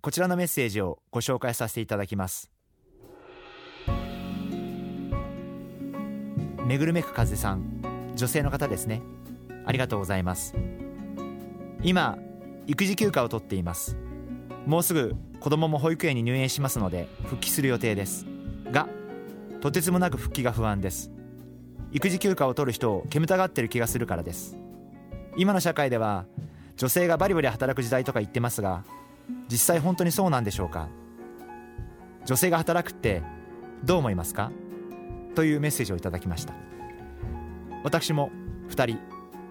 こちらのメッセージをご紹介させていただきます。めぐるめく風さん。女性の方ですね。ありがとうございます。今育児休暇を取っています。もうすぐ子供も保育園に入園しますので復帰する予定です。がとてつもなく復帰が不安です。育児休暇を取る人を煙たがってる気がするからです。今の社会では女性がバリバリ働く時代とか言ってますが実際本当にそうなんでしょうか？女性が働くってどう思いますか？というメッセージをいただきました。私も2人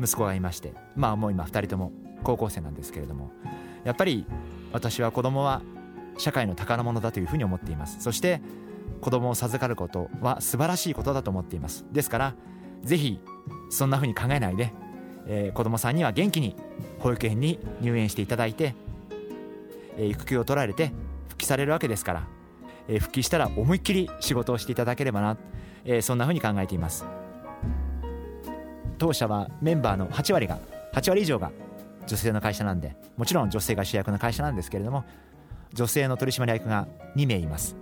息子がいましてまあもう今2人とも高校生なんですけれどもやっぱり私は子供は社会の宝物だというふうに思っています。そして子供を授かることは素晴らしいことだと思っています。ですからぜひそんなふうに考えないで、えー、子供さんには元気に保育園に入園していただいて、育休を取られて復帰されるわけですから、え、復帰したら思いっきり仕事をしていただければな、え、そんなふうに考えています。当社はメンバーの8割が8割以上が女性の会社なんでもちろん女性が主役の会社なんですけれども女性の取締役が2名います。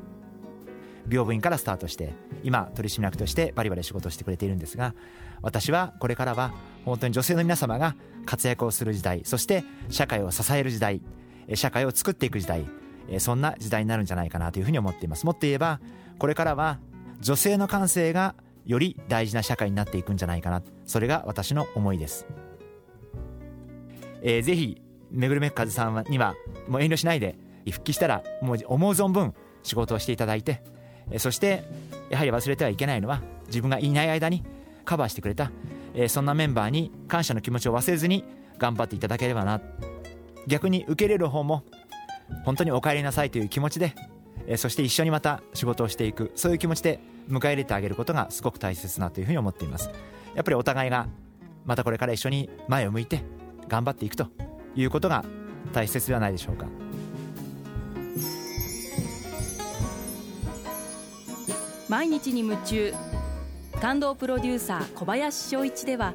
病部員からスタートして今取締役としてバリバリ仕事をしてくれているんですが私はこれからは本当に女性の皆様が活躍をする時代そして社会を支える時代社会を作っていく時代そんな時代になるんじゃないかなというふうに思っています。もっと言えばこれからは女性の感性がより大事な社会になっていくんじゃないかな。それが私の思いです、えー、ぜひめぐるめく風さんにはもう遠慮しないで復帰したらもう思う存分仕事をしていただいてそしてやはり忘れてはいけないのは自分がいない間にカバーしてくれたそんなメンバーに感謝の気持ちを忘れずに頑張っていただければな。逆に受け入れる方も本当にお帰りなさいという気持ちでえそして一緒にまた仕事をしていくそういう気持ちで迎え入れてあげることがすごく大切なというふうに思っています。やっぱりお互いがまたこれから一緒に前を向いて頑張っていくということが大切ではないでしょうか。毎日に夢中。感動プロデューサー小林翔一では